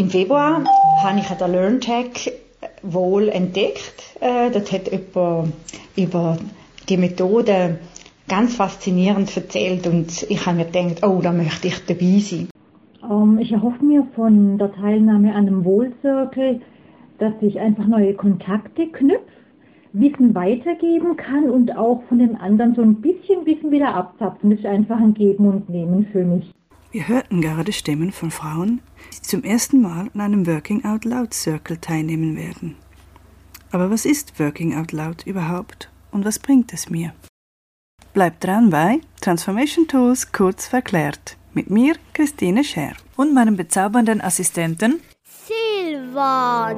Im Februar habe ich den LearnTech wohl entdeckt. Äh, dort hat jemand über die Methode ganz faszinierend erzählt und ich habe mir gedacht, oh, da möchte ich dabei sein. Um, ähm, ich erhoffe mir von der Teilnahme an einem Wohlcircle, dass ich einfach neue Kontakte knüpfe, Wissen weitergeben kann und auch von den anderen so ein bisschen Wissen wieder abzapfen. Das ist einfach ein Geben und Nehmen für mich. Wir hörten gerade Stimmen von Frauen, die zum ersten Mal an einem Working Out Loud Circle teilnehmen werden. Aber was ist Working Out Loud überhaupt und was bringt es mir? Bleibt dran bei Transformation Tools kurz verklärt mit mir, Christine Scher und meinem bezaubernden Assistenten Silvan.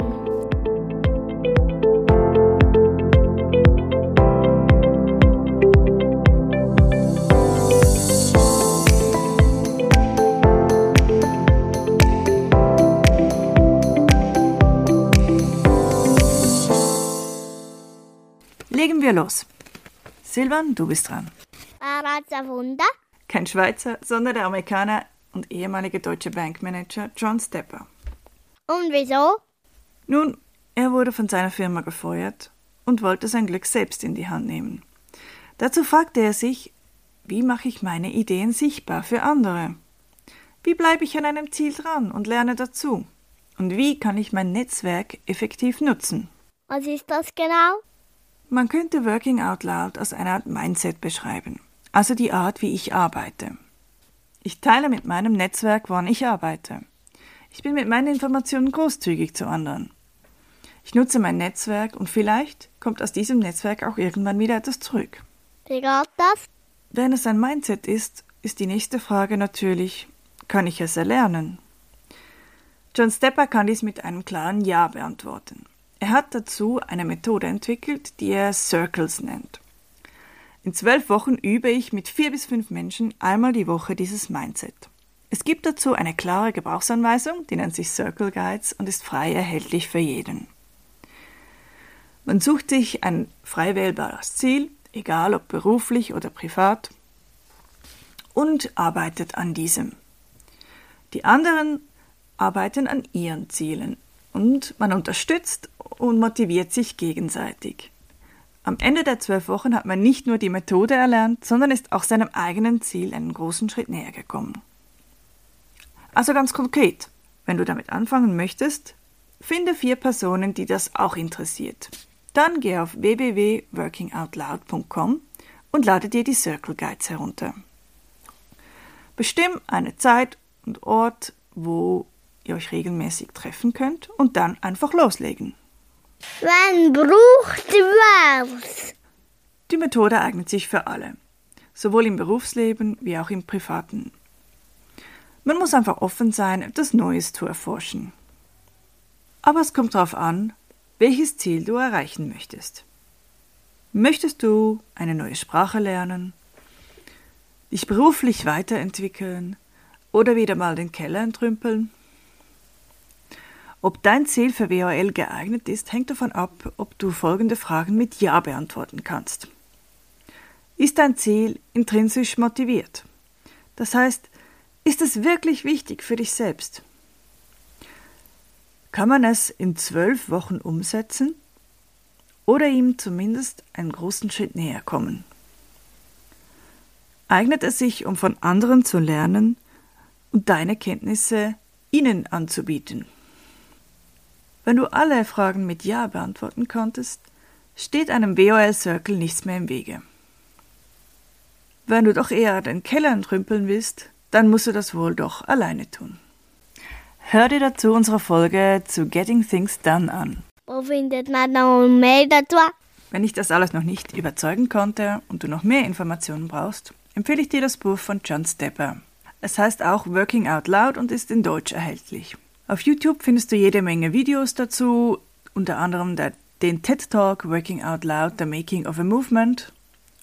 Wir los. Silvan, du bist dran. Wunder. Kein Schweizer, sondern der Amerikaner und ehemalige deutsche Bankmanager John Stepper. Und wieso? Nun, er wurde von seiner Firma gefeuert und wollte sein Glück selbst in die Hand nehmen. Dazu fragte er sich, wie mache ich meine Ideen sichtbar für andere? Wie bleibe ich an einem Ziel dran und lerne dazu? Und wie kann ich mein Netzwerk effektiv nutzen? Was ist das genau? Man könnte Working Out Loud als eine Art Mindset beschreiben, also die Art, wie ich arbeite. Ich teile mit meinem Netzwerk, wann ich arbeite. Ich bin mit meinen Informationen großzügig zu anderen. Ich nutze mein Netzwerk und vielleicht kommt aus diesem Netzwerk auch irgendwann wieder etwas zurück. Wie geht das? Wenn es ein Mindset ist, ist die nächste Frage natürlich, kann ich es erlernen? John Stepper kann dies mit einem klaren Ja beantworten. Er hat dazu eine Methode entwickelt, die er Circles nennt. In zwölf Wochen übe ich mit vier bis fünf Menschen einmal die Woche dieses Mindset. Es gibt dazu eine klare Gebrauchsanweisung, die nennt sich Circle Guides und ist frei erhältlich für jeden. Man sucht sich ein frei wählbares Ziel, egal ob beruflich oder privat, und arbeitet an diesem. Die anderen arbeiten an ihren Zielen und man unterstützt und motiviert sich gegenseitig. Am Ende der zwölf Wochen hat man nicht nur die Methode erlernt, sondern ist auch seinem eigenen Ziel einen großen Schritt näher gekommen. Also ganz konkret, wenn du damit anfangen möchtest, finde vier Personen, die das auch interessiert. Dann geh auf www.workingoutloud.com und lade dir die Circle Guides herunter. Bestimm eine Zeit und Ort, wo ihr euch regelmäßig treffen könnt und dann einfach loslegen. Wann braucht was? Die Methode eignet sich für alle, sowohl im Berufsleben wie auch im privaten. Man muss einfach offen sein, etwas Neues zu erforschen. Aber es kommt darauf an, welches Ziel du erreichen möchtest. Möchtest du eine neue Sprache lernen, dich beruflich weiterentwickeln oder wieder mal den Keller entrümpeln? Ob dein Ziel für WOL geeignet ist, hängt davon ab, ob du folgende Fragen mit Ja beantworten kannst. Ist dein Ziel intrinsisch motiviert? Das heißt, ist es wirklich wichtig für dich selbst? Kann man es in zwölf Wochen umsetzen oder ihm zumindest einen großen Schritt näher kommen? Eignet es sich, um von anderen zu lernen und deine Kenntnisse ihnen anzubieten? Wenn du alle Fragen mit Ja beantworten konntest, steht einem WOL Circle nichts mehr im Wege. Wenn du doch eher den Keller entrümpeln willst, dann musst du das wohl doch alleine tun. Hör dir dazu unsere Folge zu Getting Things Done an. Wo findet man noch mehr dazu? Wenn ich das alles noch nicht überzeugen konnte und du noch mehr Informationen brauchst, empfehle ich dir das Buch von John Stepper. Es heißt auch Working Out Loud und ist in Deutsch erhältlich. Auf YouTube findest du jede Menge Videos dazu, unter anderem der, den TED Talk Working Out Loud, The Making of a Movement.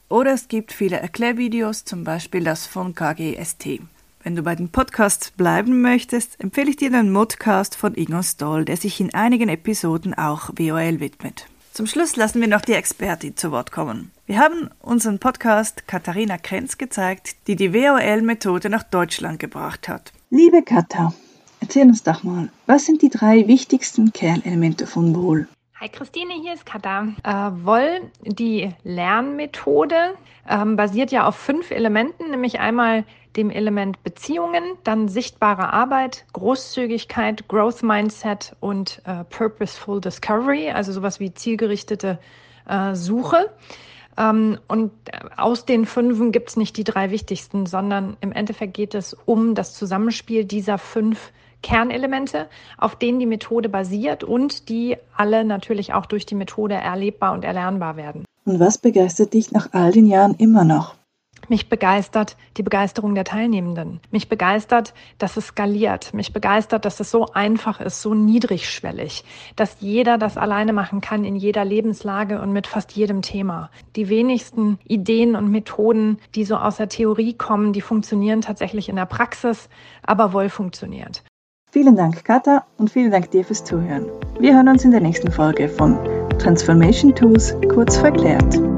Oder es gibt viele Erklärvideos, zum Beispiel das von KGST. Wenn du bei den Podcasts bleiben möchtest, empfehle ich dir den Modcast von Ingo Stoll, der sich in einigen Episoden auch WOL widmet. Zum Schluss lassen wir noch die Expertin zu Wort kommen. Wir haben unseren Podcast Katharina Krenz gezeigt, die die WOL-Methode nach Deutschland gebracht hat. Liebe Katha, Erzähl uns doch mal, was sind die drei wichtigsten Kernelemente von Wohl? Hi Christine, hier ist Katha. Äh, die Lernmethode, ähm, basiert ja auf fünf Elementen, nämlich einmal dem Element Beziehungen, dann sichtbare Arbeit, Großzügigkeit, Growth Mindset und äh, Purposeful Discovery, also sowas wie zielgerichtete äh, Suche. Ähm, und aus den fünfen gibt es nicht die drei wichtigsten, sondern im Endeffekt geht es um das Zusammenspiel dieser fünf Kernelemente, auf denen die Methode basiert und die alle natürlich auch durch die Methode erlebbar und erlernbar werden. Und was begeistert dich nach all den Jahren immer noch? Mich begeistert die Begeisterung der Teilnehmenden. Mich begeistert, dass es skaliert. Mich begeistert, dass es so einfach ist, so niedrigschwellig, dass jeder das alleine machen kann in jeder Lebenslage und mit fast jedem Thema. Die wenigsten Ideen und Methoden, die so aus der Theorie kommen, die funktionieren tatsächlich in der Praxis, aber wohl funktioniert. Vielen Dank, Katha, und vielen Dank dir fürs Zuhören. Wir hören uns in der nächsten Folge von Transformation Tools kurz verklärt.